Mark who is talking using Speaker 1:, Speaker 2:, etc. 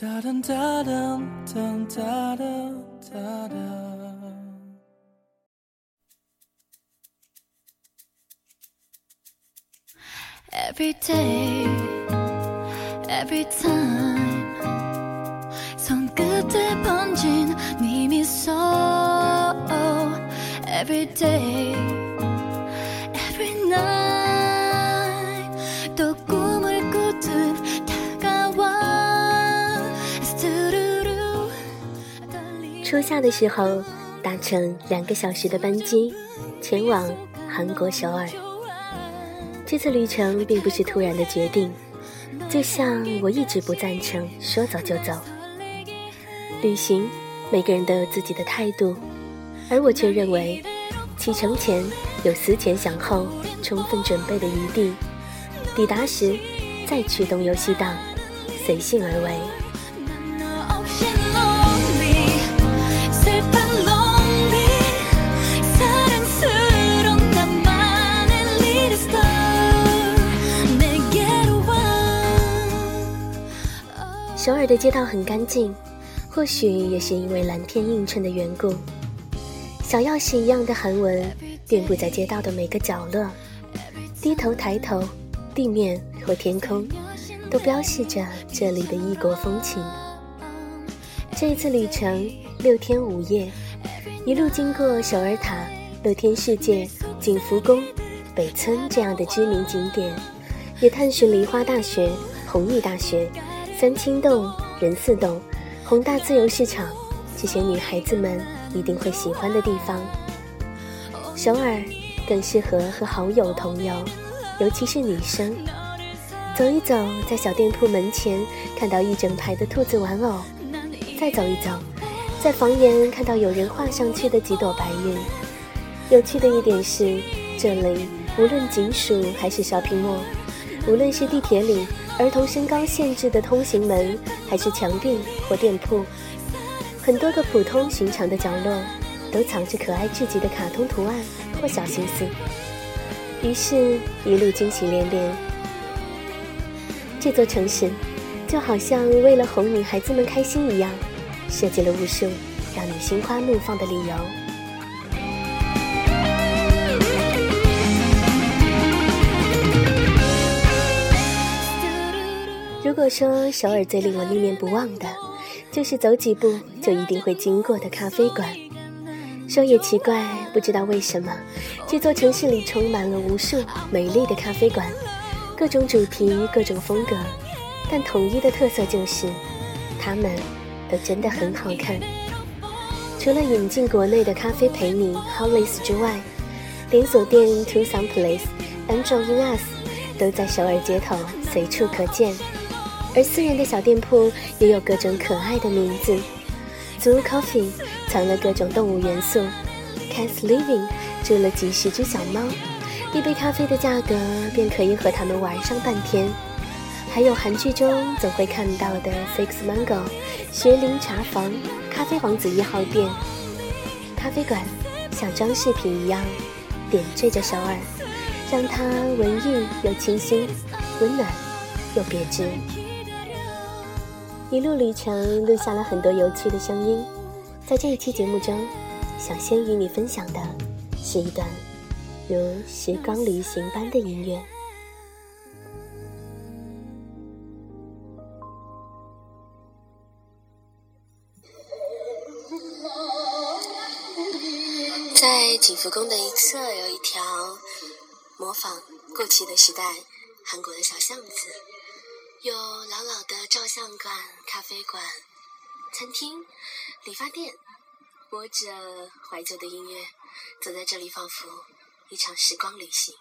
Speaker 1: Every day, every time 손끝에 번진 네 미소 Every day, every night 또 꿈을 꾸듯
Speaker 2: 初夏的时候，搭乘两个小时的班机，前往韩国首尔。这次旅程并不是突然的决定，就像我一直不赞成说走就走。旅行，每个人都有自己的态度，而我却认为，启程前有思前想后、充分准备的余地，抵达时再驱动游戏档，随性而为。首尔的街道很干净，或许也是因为蓝天映衬的缘故，小钥匙一样的韩文遍布在街道的每个角落。低头抬头，地面或天空，都标示着这里的异国风情。这一次旅程六天五夜，一路经过首尔塔、乐天世界、景福宫、北村这样的知名景点，也探寻梨花大学、弘毅大学。三清洞、仁寺洞、宏大自由市场，这些女孩子们一定会喜欢的地方。首尔更适合和好友同游，尤其是女生。走一走，在小店铺门前看到一整排的兔子玩偶；再走一走，在房檐看到有人画上去的几朵白云。有趣的一点是，这里无论警署还是 shopping mall，无论是地铁里。儿童身高限制的通行门，还是墙壁或店铺，很多个普通寻常的角落，都藏着可爱至极的卡通图案或小心思。于是，一路惊喜连连。这座城市，就好像为了哄女孩子们开心一样，设计了无数让你心花怒放的理由。说首尔最令我念念不忘的，就是走几步就一定会经过的咖啡馆。说也奇怪，不知道为什么，这座城市里充满了无数美丽的咖啡馆，各种主题、各种风格，但统一的特色就是，它们都真的很好看。除了引进国内的咖啡陪你 Hollis 之外，连锁店 To Some Place、Angel in Us 都在首尔街头随处可见。而私人的小店铺也有各种可爱的名字，Zoo Coffee 藏了各种动物元素，Cat's Living 住了几十只小猫，一杯咖啡的价格便可以和他们玩上半天。还有韩剧中总会看到的 Six Mango 学林茶房、咖啡王子一号店。咖啡馆像装饰品一样点缀着首尔，让它文艺又清新，温暖又别致。一路旅程录下了很多有趣的声音，在这一期节目中，想先与你分享的是一段如时光旅行般的音乐。在景福宫的一侧有一条模仿过去的时代韩国的小巷子。有老老的照相馆、咖啡馆、餐厅、理发店，播着怀旧的音乐，走在这里仿佛一场时光旅行。